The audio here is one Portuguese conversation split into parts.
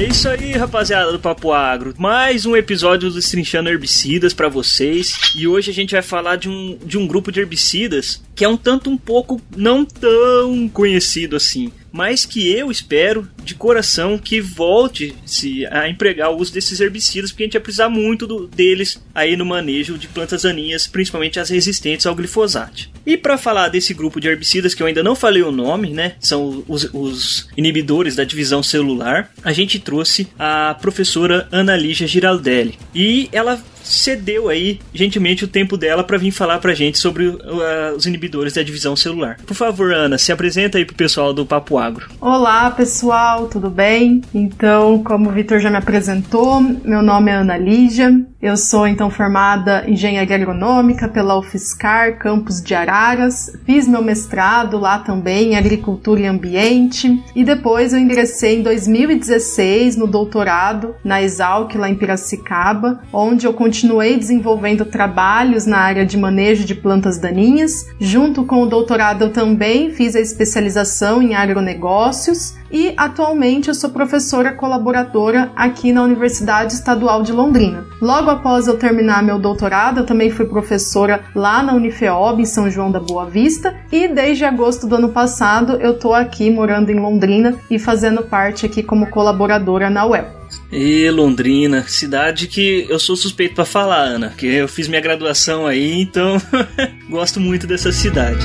É isso aí, rapaziada do Papo Agro. Mais um episódio do Estrinchando Herbicidas para vocês. E hoje a gente vai falar de um, de um grupo de herbicidas que é um tanto um pouco não tão conhecido assim mas que eu espero de coração que volte-se a empregar o uso desses herbicidas, porque a gente vai precisar muito do, deles aí no manejo de plantas daninhas, principalmente as resistentes ao glifosato. E para falar desse grupo de herbicidas que eu ainda não falei o nome, né? São os, os inibidores da divisão celular. A gente trouxe a professora Ana Lígia Giraldelli. E ela cedeu aí gentilmente o tempo dela para vir falar pra gente sobre uh, os inibidores da divisão celular. Por favor, Ana, se apresenta aí pro pessoal do Papo Agro. Olá, pessoal, tudo bem? Então, como o Vitor já me apresentou, meu nome é Ana Lígia. Eu sou então formada em engenharia agronômica pela UFSCar, campus de Araras. Fiz meu mestrado lá também em agricultura e ambiente e depois eu ingressei em 2016 no doutorado na Exalc lá em Piracicaba, onde eu continuei desenvolvendo trabalhos na área de manejo de plantas daninhas. Junto com o doutorado eu também fiz a especialização em agronegócios e atualmente eu sou professora colaboradora aqui na Universidade Estadual de Londrina. Logo após eu terminar meu doutorado, eu também fui professora lá na Unifeob, em São João da Boa Vista, e desde agosto do ano passado eu tô aqui morando em Londrina e fazendo parte aqui como colaboradora na UEL. E Londrina, cidade que eu sou suspeito para falar, Ana, que eu fiz minha graduação aí, então gosto muito dessa cidade.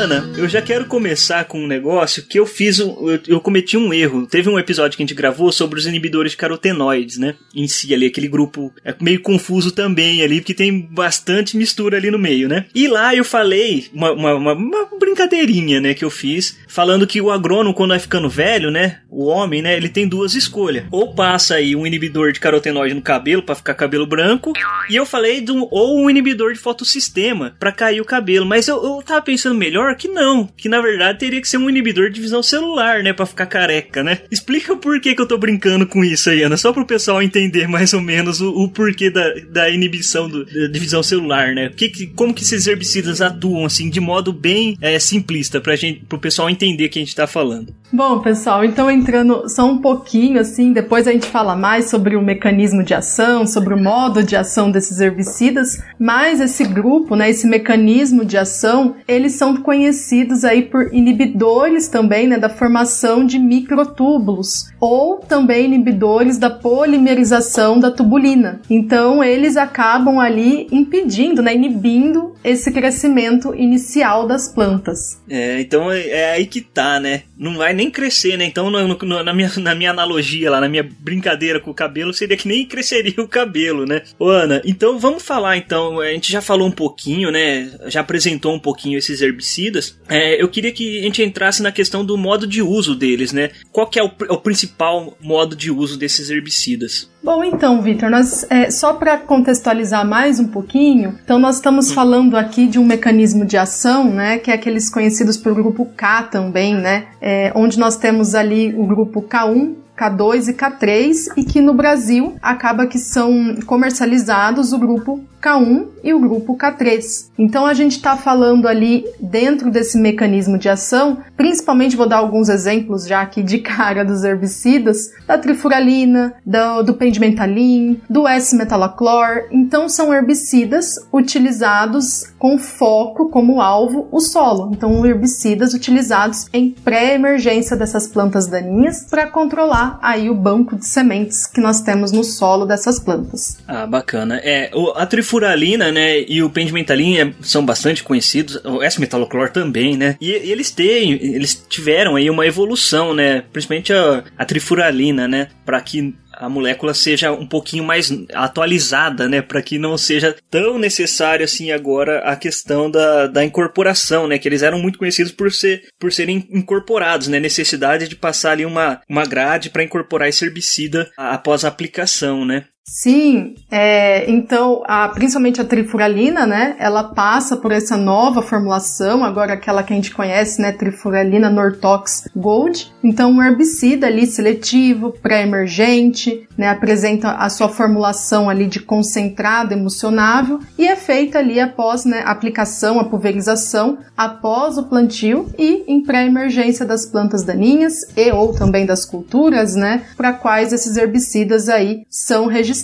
Ana, eu já quero começar com um negócio que eu fiz, um, eu, eu, cometi um erro. Teve um episódio que a gente gravou sobre os inibidores de carotenoides, né? Em si, ali, aquele grupo é meio confuso também ali, porque tem bastante mistura ali no meio, né? E lá eu falei uma, uma, uma, uma brincadeirinha, né, que eu fiz, falando que o agrônomo, quando vai ficando velho, né, o homem, né, ele tem duas escolhas. Ou passa aí um inibidor de carotenoide no cabelo para ficar cabelo branco, e eu falei ou um inibidor de fotossistema para cair o cabelo. Mas eu, eu tava pensando melhor que não, que na verdade teria que ser um inibidor de divisão celular, né, para ficar careca, né? Explica por que que eu tô brincando com isso aí, Ana, só pro pessoal entender mais ou menos o, o porquê da, da inibição do, da divisão celular, né? Que, como que esses herbicidas atuam, assim, de modo bem é, simplista, pra gente, pro pessoal entender o que a gente tá falando. Bom, pessoal, então entrando só um pouquinho assim, depois a gente fala mais sobre o mecanismo de ação, sobre o modo de ação desses herbicidas, mas esse grupo, né, esse mecanismo de ação, eles são conhecidos aí por inibidores também, né, da formação de microtúbulos, ou também inibidores da polimerização da tubulina. Então, eles acabam ali impedindo, né, inibindo esse crescimento inicial das plantas. É, então é, é aí que tá, né? Não vai nem crescer, né? Então, no, no, na, minha, na minha analogia lá, na minha brincadeira com o cabelo, seria que nem cresceria o cabelo, né? Ô, Ana, então vamos falar, então, a gente já falou um pouquinho, né? Já apresentou um pouquinho esses herbicidas. É, eu queria que a gente entrasse na questão do modo de uso deles, né? Qual que é o, o principal modo de uso desses herbicidas? Bom, então, Vitor, nós é, só para contextualizar mais um pouquinho, então nós estamos falando aqui de um mecanismo de ação, né, que é aqueles conhecidos pelo grupo K também, né, é, onde nós temos ali o grupo K1, K2 e K3 e que no Brasil acaba que são comercializados o grupo K1 e o grupo K3. Então a gente está falando ali dentro desse mecanismo de ação, principalmente vou dar alguns exemplos já aqui de cara dos herbicidas, da trifuralina, do, do pendimentalin, do S-metalaclor. Então são herbicidas utilizados com foco como alvo o solo. Então herbicidas utilizados em pré-emergência dessas plantas daninhas para controlar aí o banco de sementes que nós temos no solo dessas plantas. Ah, bacana. É, a trifuralina furalina, né, e o pendimentalin é, são bastante conhecidos, o S-metaloclor também, né, e, e, eles têm, eles tiveram aí uma evolução, né, principalmente a, a trifuralina, né, para que a molécula seja um pouquinho mais atualizada, né, para que não seja tão necessário assim agora a questão da, da incorporação, né, que eles eram muito conhecidos por ser por serem incorporados, né, necessidade de passar ali uma, uma grade para incorporar esse herbicida após a aplicação, né. Sim, é, então, a, principalmente a trifuralina, né, ela passa por essa nova formulação, agora aquela que a gente conhece, né, trifuralina Nortox Gold. Então, um herbicida ali seletivo, pré-emergente, né, apresenta a sua formulação ali de concentrado emocionável e é feita ali após, né, a aplicação, a pulverização, após o plantio e em pré-emergência das plantas daninhas e ou também das culturas, né, para quais esses herbicidas aí são registrados.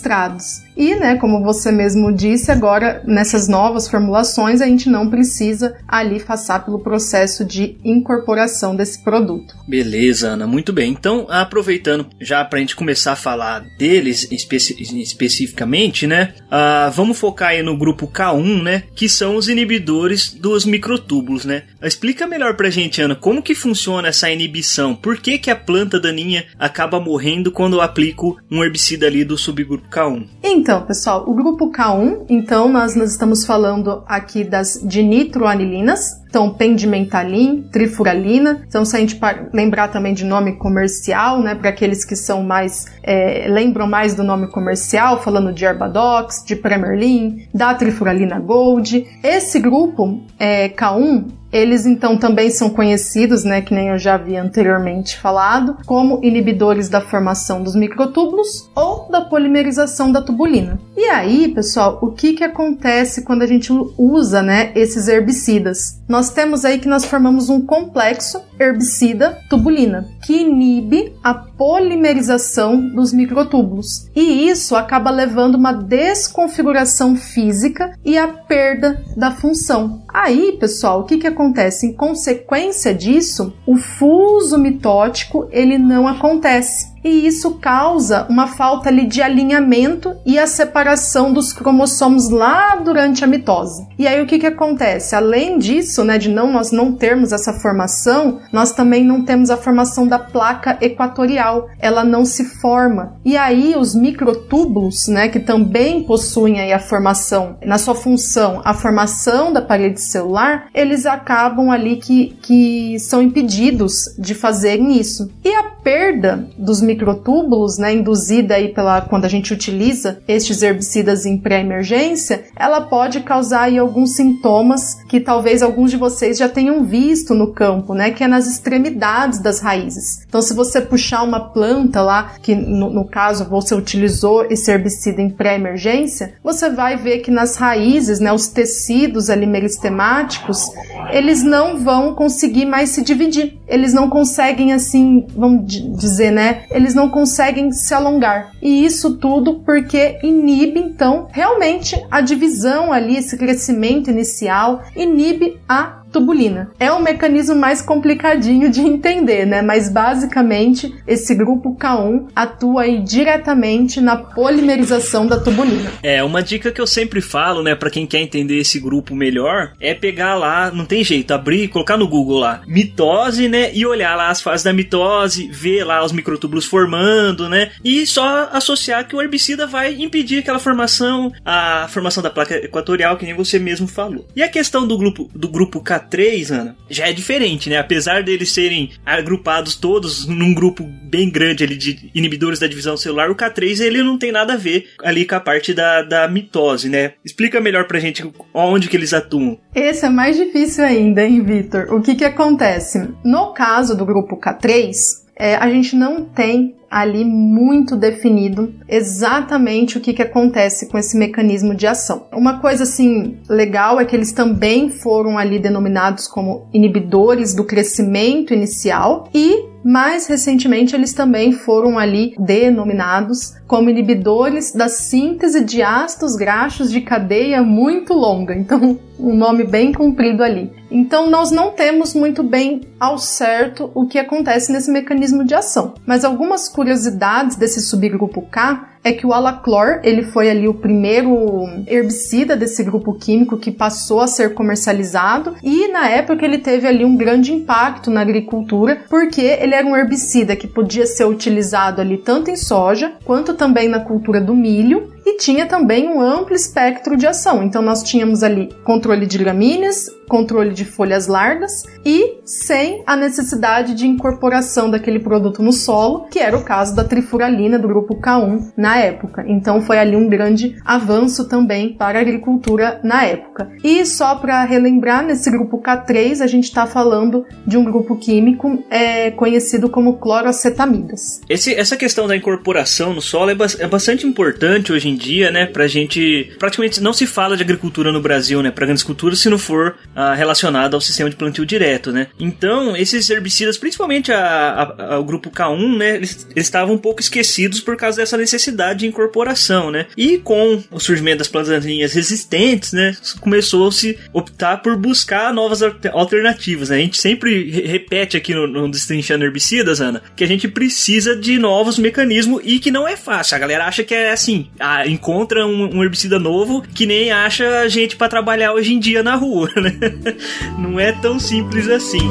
E, né, como você mesmo disse, agora nessas novas formulações a gente não precisa ali passar pelo processo de incorporação desse produto. Beleza, Ana, muito bem. Então, aproveitando já para a gente começar a falar deles especi especificamente, né, uh, vamos focar aí no grupo K1, né, que são os inibidores dos microtúbulos, né. Explica melhor pra gente, Ana, como que funciona essa inibição? Por que que a planta daninha acaba morrendo quando eu aplico um herbicida ali do subgrupo K1? Então, então, pessoal, o grupo K1, então nós, nós estamos falando aqui das dinitroanilinas, então pendimentalin, trifuralina. Então, se a gente lembrar também de nome comercial, né, para aqueles que são mais é, lembram mais do nome comercial, falando de Herbadox, de Premerlin, da trifuralina Gold. Esse grupo é, K1 eles então também são conhecidos, né, que nem eu já havia anteriormente falado, como inibidores da formação dos microtúbulos ou da polimerização da tubulina. E aí, pessoal, o que que acontece quando a gente usa, né, esses herbicidas? Nós temos aí que nós formamos um complexo herbicida tubulina que inibe a polimerização dos microtúbulos. E isso acaba levando uma desconfiguração física e a perda da função. Aí, pessoal, o que que acontece? Em consequência disso, o fuso mitótico ele não acontece e isso causa uma falta ali de alinhamento e a separação dos cromossomos lá durante a mitose. E aí o que que acontece? Além disso, né, de não nós não termos essa formação, nós também não temos a formação da placa equatorial. Ela não se forma. E aí os microtúbulos, né, que também possuem aí a formação, na sua função, a formação da parede celular, eles acabam ali que, que são impedidos de fazerem isso. E a perda dos microtúbulos né, induzida aí pela quando a gente utiliza estes herbicidas em pré-emergência, ela pode causar aí alguns sintomas que talvez alguns de vocês já tenham visto no campo, né, que é nas extremidades das raízes. Então, se você puxar uma planta lá, que no, no caso você utilizou esse herbicida em pré-emergência, você vai ver que nas raízes, né, os tecidos ali meristemáticos, eles não vão conseguir mais se dividir. Eles não conseguem assim, vamos dizer, né, eles não conseguem se alongar. E isso tudo porque inibe, então, realmente a divisão ali, esse crescimento inicial, inibe a tubulina. É um mecanismo mais complicadinho de entender, né? Mas basicamente esse grupo K1 atua aí diretamente na polimerização da tubulina. É, uma dica que eu sempre falo, né, para quem quer entender esse grupo melhor, é pegar lá, não tem jeito, abrir, colocar no Google lá, mitose, né, e olhar lá as fases da mitose, ver lá os microtúbulos formando, né, e só associar que o herbicida vai impedir aquela formação, a formação da placa equatorial, que nem você mesmo falou. E a questão do grupo do grupo K K3, Ana, já é diferente, né? Apesar deles serem agrupados todos num grupo bem grande ali de inibidores da divisão celular, o K3 ele não tem nada a ver ali com a parte da, da mitose, né? Explica melhor pra gente onde que eles atuam. Esse é mais difícil ainda, hein, Vitor? O que que acontece? No caso do grupo K3, é, a gente não tem ali muito definido exatamente o que, que acontece com esse mecanismo de ação. Uma coisa assim legal é que eles também foram ali denominados como inibidores do crescimento inicial e mais recentemente eles também foram ali denominados como inibidores da síntese de ácidos graxos de cadeia muito longa. Então, um nome bem comprido ali. Então, nós não temos muito bem ao certo o que acontece nesse mecanismo de ação. Mas algumas curiosidades desse subgrupo K é que o alaclor, ele foi ali o primeiro herbicida desse grupo químico que passou a ser comercializado e na época ele teve ali um grande impacto na agricultura, porque ele era um herbicida que podia ser utilizado ali tanto em soja quanto também na cultura do milho e tinha também um amplo espectro de ação. Então nós tínhamos ali controle de gramíneas, controle de folhas largas e sem a necessidade de incorporação daquele produto no solo, que era o caso da trifuralina do grupo K1 na época. Então foi ali um grande avanço também para a agricultura na época. E só para relembrar, nesse grupo K3 a gente está falando de um grupo químico é, conhecido como cloroacetamidas. Esse, essa questão da incorporação no solo é, ba é bastante importante hoje em dia, né? Pra gente. Praticamente não se fala de agricultura no Brasil, né? Pra grandes culturas, se não for ah, relacionado ao sistema de plantio direto, né? Então, esses herbicidas, principalmente a, a, ao grupo K1, né? Eles, estavam um pouco esquecidos por causa dessa necessidade de incorporação, né? E com o surgimento das plantas resistentes, né? Começou a se optar por buscar novas alternativas, né? A gente sempre repete aqui no, no Destrinchando Herbicidas, Ana, que a gente precisa de novos mecanismos e que não é fácil. A galera acha que é assim, ah, encontra um, um herbicida novo que nem acha gente para trabalhar hoje em dia na rua, né? Não é tão simples assim.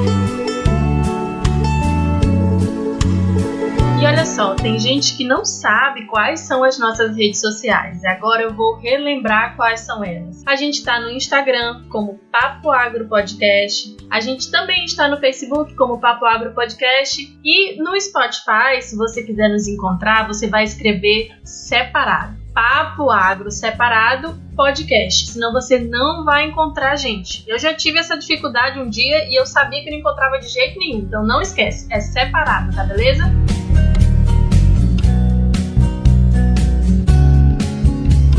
E olha só, tem gente que não sabe quais são as nossas redes sociais. Agora eu vou relembrar quais são elas. A gente está no Instagram como Papo Agro Podcast. A gente também está no Facebook como Papo Agro Podcast. E no Spotify, se você quiser nos encontrar, você vai escrever separado. Papo Agro separado podcast, senão você não vai encontrar a gente. Eu já tive essa dificuldade um dia e eu sabia que não encontrava de jeito nenhum, então não esquece, é separado, tá beleza?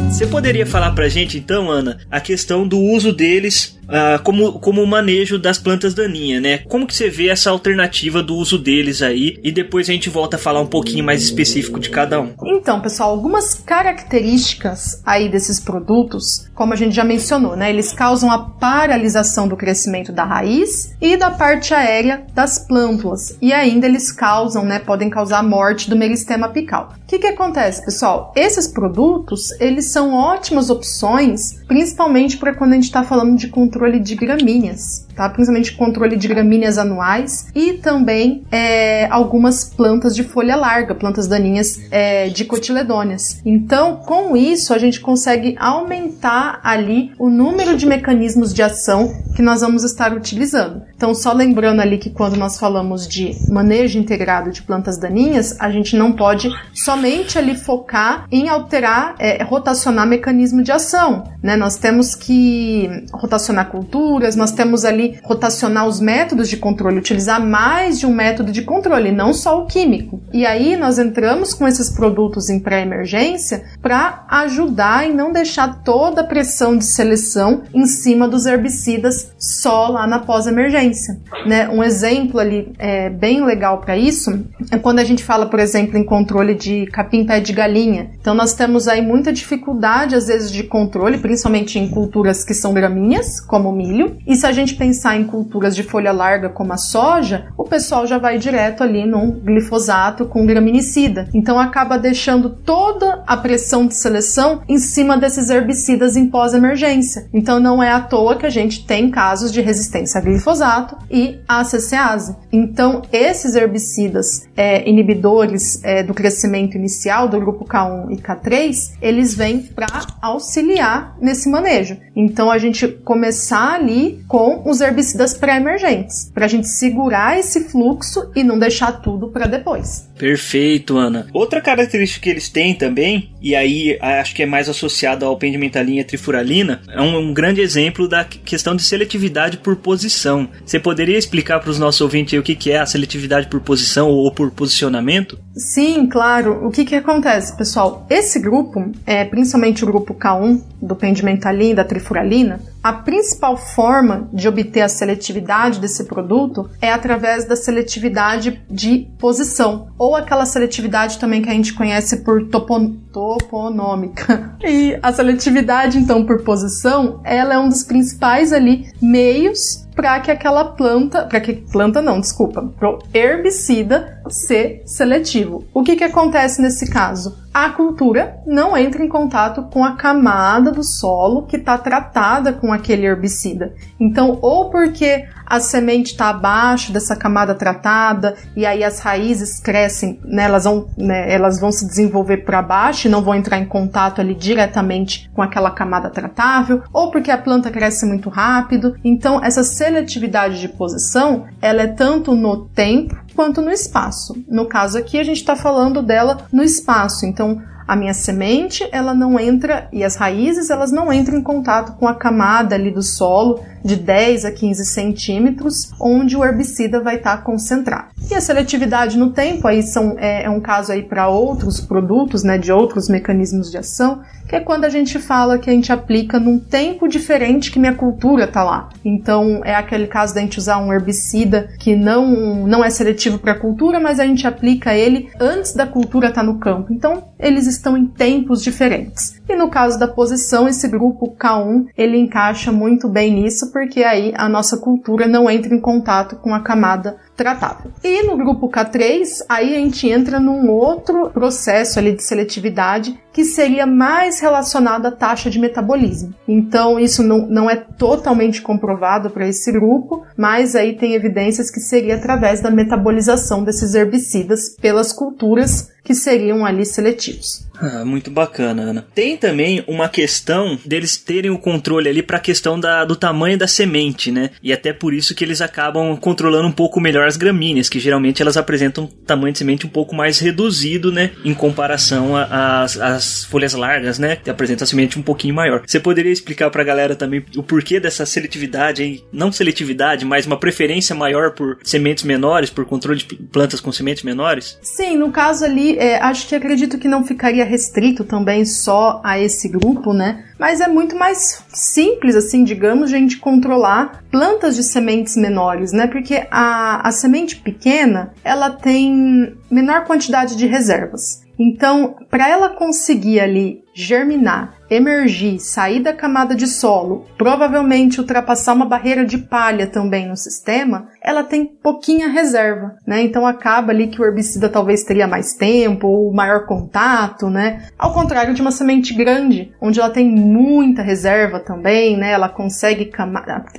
Você poderia falar pra gente então, Ana, a questão do uso deles uh, como, como o manejo das plantas daninhas, né? Como que você vê essa alternativa do uso deles aí? E depois a gente volta a falar um pouquinho mais específico de cada um. Então, pessoal, algumas características aí desses produtos, como a gente já mencionou, né? Eles causam a paralisação do crescimento da raiz e da parte aérea das plântulas. E ainda eles causam, né? Podem causar a morte do meristema apical. O que que acontece, pessoal? Esses produtos, eles são ótimas opções, principalmente para quando a gente está falando de controle controle de gramíneas, tá? Principalmente controle de gramíneas anuais e também é, algumas plantas de folha larga, plantas daninhas é, de cotiledôneas. Então, com isso, a gente consegue aumentar ali o número de mecanismos de ação que nós vamos estar utilizando. Então, só lembrando ali que quando nós falamos de manejo integrado de plantas daninhas, a gente não pode somente ali focar em alterar, é, rotacionar mecanismo de ação, né? Nós temos que rotacionar culturas, nós temos ali rotacionar os métodos de controle, utilizar mais de um método de controle, não só o químico. E aí nós entramos com esses produtos em pré-emergência para ajudar e não deixar toda a pressão de seleção em cima dos herbicidas só lá na pós-emergência. Né? Um exemplo ali é, bem legal para isso é quando a gente fala, por exemplo, em controle de capim-pé de galinha. Então nós temos aí muita dificuldade às vezes de controle, principalmente em culturas que são gramíneas, como o milho. E se a gente pensar em culturas de folha larga como a soja, o pessoal já vai direto ali num glifosato com graminicida. Então acaba deixando toda a pressão de seleção em cima desses herbicidas em pós-emergência. Então não é à toa que a gente tem casos de resistência a glifosato e a CCase. Então esses herbicidas é, inibidores é, do crescimento inicial do grupo K1 e K3, eles vêm para auxiliar nesse manejo. Então a gente começa começar ali com os herbicidas pré-emergentes, para a gente segurar esse fluxo e não deixar tudo para depois. Perfeito, Ana. Outra característica que eles têm também, e aí acho que é mais associado ao pendimentalinha trifuralina, é um, um, grande exemplo da questão de seletividade por posição. Você poderia explicar para os nossos ouvintes o que, que é a seletividade por posição ou por posicionamento? Sim, claro. O que, que acontece, pessoal? Esse grupo, é, principalmente o grupo K1 do pendimentalina e da trifuralina, a principal forma de obter a seletividade desse produto é através da seletividade de posição, ou aquela seletividade também que a gente conhece por topon toponômica. E a seletividade, então, por posição, ela é um dos principais ali meios para que aquela planta, para que planta não, desculpa, pro herbicida ser seletivo. O que, que acontece nesse caso? A cultura não entra em contato com a camada do solo que está tratada com aquele herbicida. Então, ou porque a semente está abaixo dessa camada tratada e aí as raízes crescem, né, elas, vão, né, elas vão se desenvolver para baixo e não vão entrar em contato ali diretamente com aquela camada tratável, ou porque a planta cresce muito rápido. Então, essa seletividade de posição, ela é tanto no tempo quanto no espaço. No caso aqui, a gente está falando dela no espaço. Então, a minha semente, ela não entra, e as raízes, elas não entram em contato com a camada ali do solo de 10 a 15 centímetros, onde o herbicida vai estar tá concentrado. E a seletividade no tempo, aí são, é, é um caso aí para outros produtos, né, de outros mecanismos de ação, que é quando a gente fala que a gente aplica num tempo diferente que minha cultura tá lá. Então é aquele caso da gente usar um herbicida que não, não é seletivo para a cultura, mas a gente aplica ele antes da cultura estar tá no campo. Então eles estão em tempos diferentes. E no caso da posição, esse grupo K1 ele encaixa muito bem nisso, porque aí a nossa cultura não entra em contato com a camada tratável. E no grupo K3, aí a gente entra num outro processo ali de seletividade que seria mais relacionado à taxa de metabolismo. Então, isso não, não é totalmente comprovado para esse grupo, mas aí tem evidências que seria através da metabolização desses herbicidas pelas culturas que seriam ali seletivos. Ah, muito bacana, Ana. Tem também uma questão deles terem o controle ali para a questão da, do tamanho da semente, né? E até por isso que eles acabam controlando um pouco melhor as gramíneas, que geralmente elas apresentam um tamanho de semente um pouco mais reduzido, né? Em comparação às folhas largas, né? Que apresentam a semente um pouquinho maior. Você poderia explicar para a galera também o porquê dessa seletividade, hein? não seletividade, mas uma preferência maior por sementes menores, por controle de plantas com sementes menores? Sim, no caso ali é, acho que acredito que não ficaria restrito também só a esse grupo, né? Mas é muito mais simples, assim, digamos, gente controlar plantas de sementes menores, né? Porque a, a semente pequena, ela tem menor quantidade de reservas. Então, para ela conseguir ali germinar emergir, sair da camada de solo, provavelmente ultrapassar uma barreira de palha também no sistema, ela tem pouquinha reserva, né? Então acaba ali que o herbicida talvez teria mais tempo ou maior contato, né? Ao contrário de uma semente grande, onde ela tem muita reserva também, né? Ela consegue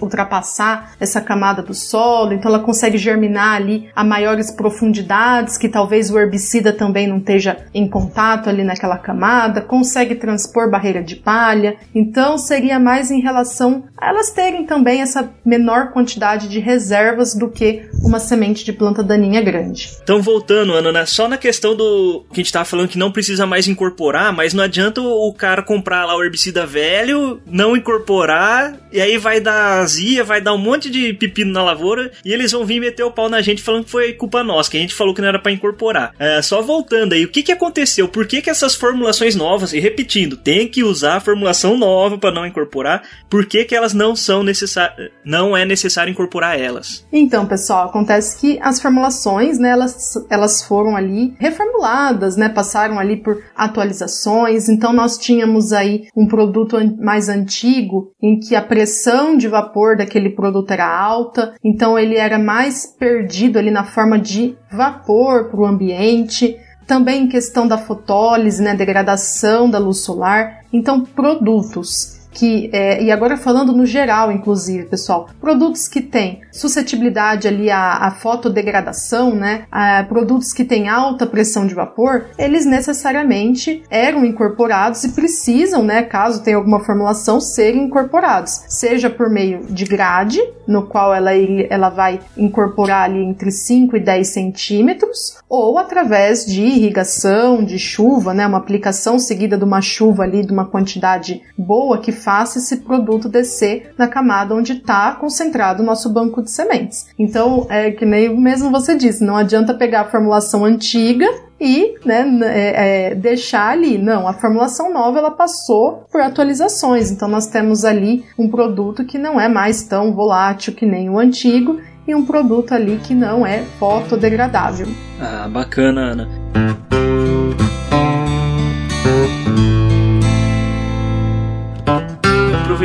ultrapassar essa camada do solo, então ela consegue germinar ali a maiores profundidades que talvez o herbicida também não esteja em contato ali naquela camada, consegue transpor de palha. Então seria mais em relação a elas terem também essa menor quantidade de reservas do que uma semente de planta daninha grande. Então voltando, Ana, né? só na questão do que a gente estava falando que não precisa mais incorporar, mas não adianta o cara comprar lá o herbicida velho, não incorporar e aí vai dar azia, vai dar um monte de pepino na lavoura e eles vão vir meter o pau na gente falando que foi culpa nossa, que a gente falou que não era para incorporar. É, só voltando aí, o que que aconteceu? Por que que essas formulações novas, e repetindo, tem que usar a formulação nova para não incorporar, por que, que elas não são necessárias, não é necessário incorporar elas? Então, pessoal, acontece que as formulações, né, elas, elas foram ali reformuladas, né, passaram ali por atualizações, então nós tínhamos aí um produto mais antigo em que a pressão de vapor daquele produto era alta, então ele era mais perdido ali na forma de vapor para o ambiente, também questão da fotólise, né, degradação da luz solar. Então, produtos que, é, e agora falando no geral, inclusive, pessoal, produtos que têm suscetibilidade ali à, à fotodegradação, né, a produtos que têm alta pressão de vapor, eles necessariamente eram incorporados e precisam, né, caso tenha alguma formulação, serem incorporados, seja por meio de grade, no qual ela, ela vai incorporar ali entre 5 e 10 centímetros, ou através de irrigação, de chuva, né, uma aplicação seguida de uma chuva ali, de uma quantidade boa que faça esse produto descer na camada onde está concentrado o nosso banco de sementes. Então, é que nem mesmo você disse, não adianta pegar a formulação antiga e né, é, é, deixar ali. Não, a formulação nova ela passou por atualizações. Então nós temos ali um produto que não é mais tão volátil que nem o antigo e um produto ali que não é fotodegradável. Ah, bacana, Ana.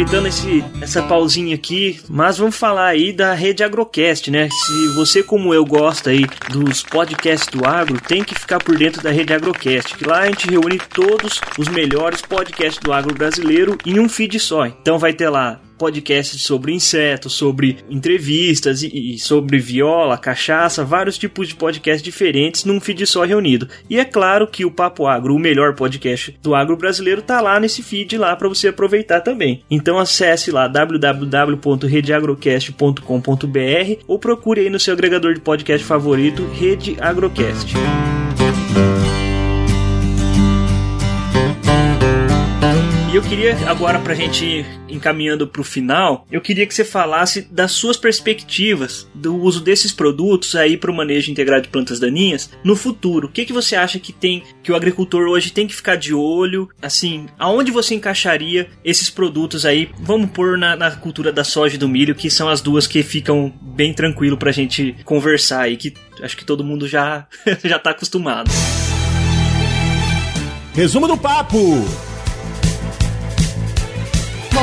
Aproveitando esse, essa pausinha aqui, mas vamos falar aí da rede Agrocast, né? Se você, como eu, gosta aí dos podcasts do agro, tem que ficar por dentro da rede Agrocast, que lá a gente reúne todos os melhores podcasts do agro brasileiro em um feed só. Então vai ter lá podcasts sobre insetos, sobre entrevistas e, e, sobre viola, cachaça, vários tipos de podcasts diferentes num feed só reunido. E é claro que o Papo Agro, o melhor podcast do agro brasileiro, tá lá nesse feed lá para você aproveitar também. Então acesse lá www.redeagrocast.com.br ou procure aí no seu agregador de podcast favorito Rede Agrocast. E eu queria agora pra gente ir encaminhando pro final, eu queria que você falasse das suas perspectivas do uso desses produtos aí para o manejo integrado de plantas daninhas no futuro. O que que você acha que tem que o agricultor hoje tem que ficar de olho? Assim, aonde você encaixaria esses produtos aí? Vamos pôr na, na cultura da soja e do milho, que são as duas que ficam bem tranquilo pra gente conversar aí, que acho que todo mundo já já tá acostumado. Resumo do papo.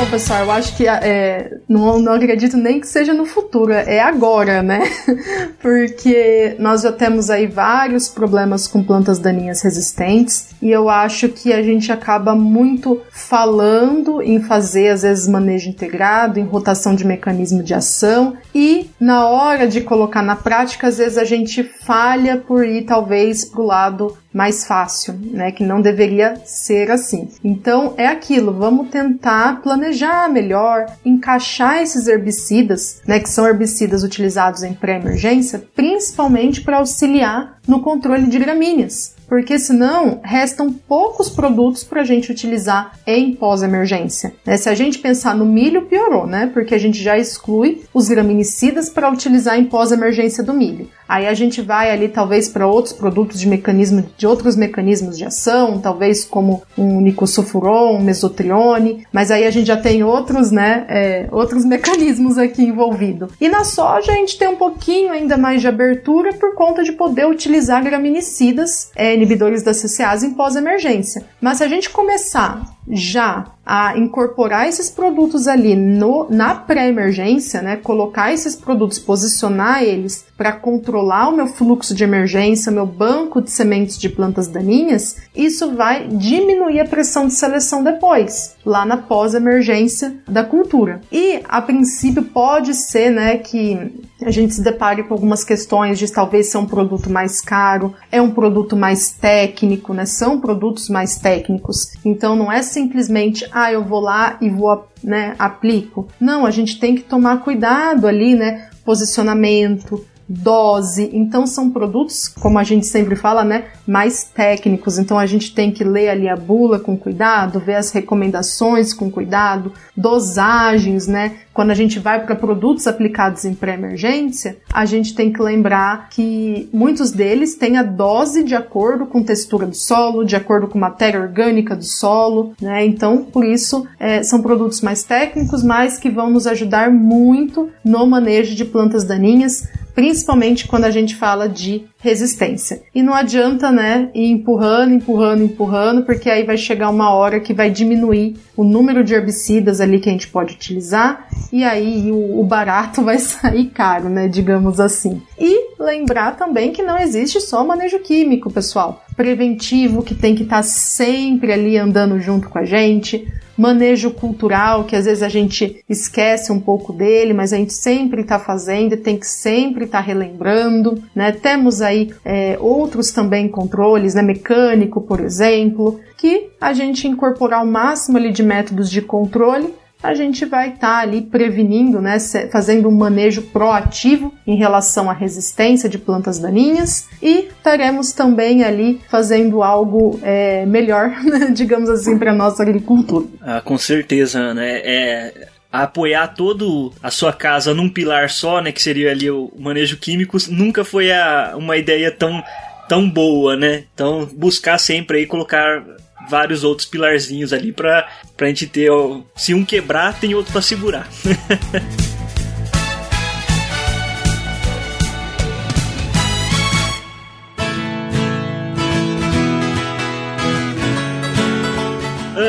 Pessoal, eu acho que é, não, não acredito nem que seja no futuro, é agora, né? Porque nós já temos aí vários problemas com plantas daninhas resistentes e eu acho que a gente acaba muito falando em fazer, às vezes, manejo integrado, em rotação de mecanismo de ação e na hora de colocar na prática, às vezes a gente falha por ir talvez para o lado mais fácil, né? Que não deveria ser assim. Então é aquilo, vamos tentar planejar melhor, encaixar esses herbicidas, né? Que são herbicidas utilizados em pré-emergência, principalmente para auxiliar no controle de gramíneas porque senão restam poucos produtos para a gente utilizar em pós-emergência. Né? Se a gente pensar no milho, piorou, né? Porque a gente já exclui os graminicidas para utilizar em pós-emergência do milho. Aí a gente vai ali talvez para outros produtos de mecanismo de outros mecanismos de ação, talvez como um nicosulfuron, um mesotrione, mas aí a gente já tem outros, né, é, outros mecanismos aqui envolvidos. E na soja a gente tem um pouquinho ainda mais de abertura por conta de poder utilizar graminicidas, é, inibidores da CCase em pós-emergência. Mas se a gente começar já a incorporar esses produtos ali no, na pré-emergência, né? Colocar esses produtos, posicionar eles para controlar o meu fluxo de emergência, meu banco de sementes de plantas daninhas, isso vai diminuir a pressão de seleção depois, lá na pós-emergência da cultura. E a princípio pode ser, né, que a gente se depare com algumas questões de talvez ser um produto mais caro, é um produto mais técnico, né? São produtos mais técnicos. Então não é simplesmente, ah, eu vou lá e vou, né, aplico. Não, a gente tem que tomar cuidado ali, né? Posicionamento, dose. Então são produtos, como a gente sempre fala, né, mais técnicos. Então a gente tem que ler ali a bula com cuidado, ver as recomendações com cuidado, dosagens, né? Quando a gente vai para produtos aplicados em pré-emergência, a gente tem que lembrar que muitos deles têm a dose de acordo com textura do solo, de acordo com matéria orgânica do solo, né? Então, por isso, é, são produtos mais técnicos, mas que vão nos ajudar muito no manejo de plantas daninhas, principalmente quando a gente fala de resistência. E não adianta, né, ir empurrando, empurrando, empurrando, porque aí vai chegar uma hora que vai diminuir o número de herbicidas ali que a gente pode utilizar e aí o, o barato vai sair caro, né, digamos assim. E lembrar também que não existe só manejo químico, pessoal. Preventivo que tem que estar tá sempre ali andando junto com a gente, manejo cultural, que às vezes a gente esquece um pouco dele, mas a gente sempre está fazendo e tem que sempre estar tá relembrando, né? Temos aí é, outros também controles, né? Mecânico, por exemplo, que a gente incorporar o máximo ali de métodos de controle a gente vai estar tá ali prevenindo, né, fazendo um manejo proativo em relação à resistência de plantas daninhas e estaremos também ali fazendo algo é, melhor, né, digamos assim, para nossa agricultura. Ah, com certeza, Ana. É, é apoiar todo a sua casa num pilar só, né, que seria ali o manejo químico, nunca foi a, uma ideia tão tão boa, né? Então buscar sempre aí colocar vários outros pilarzinhos ali pra, pra gente ter. Se um quebrar, tem outro para segurar.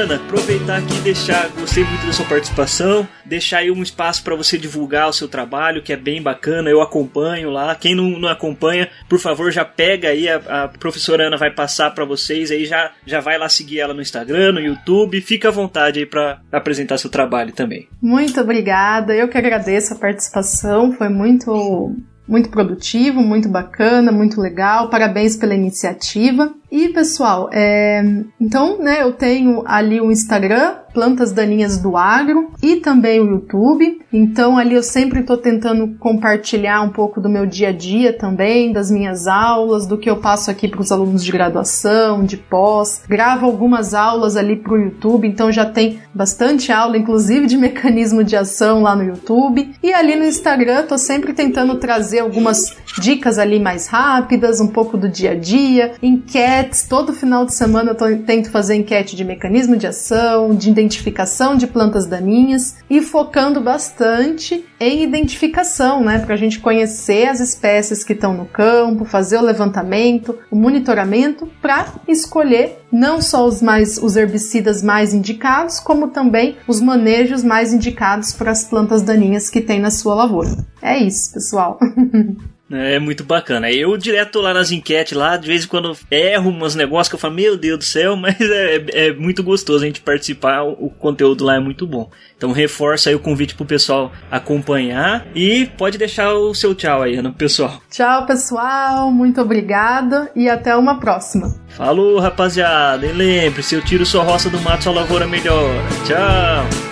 Ana, aproveitar aqui e deixar, gostei muito da sua participação, deixar aí um espaço para você divulgar o seu trabalho, que é bem bacana, eu acompanho lá. Quem não, não acompanha, por favor, já pega aí, a, a professora Ana vai passar para vocês aí, já, já vai lá seguir ela no Instagram, no YouTube, fica à vontade aí para apresentar seu trabalho também. Muito obrigada, eu que agradeço a participação, foi muito muito produtivo, muito bacana, muito legal. Parabéns pela iniciativa. E pessoal, é... então, né, eu tenho ali o Instagram, Plantas Daninhas do Agro, e também o YouTube. Então, ali eu sempre estou tentando compartilhar um pouco do meu dia a dia também, das minhas aulas, do que eu passo aqui para os alunos de graduação, de pós. Gravo algumas aulas ali para o YouTube, então já tem bastante aula, inclusive de mecanismo de ação lá no YouTube. E ali no Instagram, estou sempre tentando trazer algumas dicas ali mais rápidas, um pouco do dia a dia, enquetes. Todo final de semana eu tô, tento fazer enquete de mecanismo de ação, de identificação de plantas daninhas e focando bastante em identificação, né? Para a gente conhecer as espécies que estão no campo, fazer o levantamento, o monitoramento, para escolher não só os mais os herbicidas mais indicados, como também os manejos mais indicados para as plantas daninhas que tem na sua lavoura. É isso, pessoal. É muito bacana. Eu direto lá nas enquetes lá, de vez em quando erro umas negócios que eu falo, meu Deus do céu, mas é, é muito gostoso a gente participar, o, conteúdo lá é muito bom. Então reforça aí o convite pro pessoal acompanhar e pode deixar o seu tchau aí, Ana, pessoal. Tchau, pessoal, muito obrigada e até uma próxima. Falou, rapaziada, e lembre, se eu tiro sua roça do mato, sua lavoura melhora. Tchau!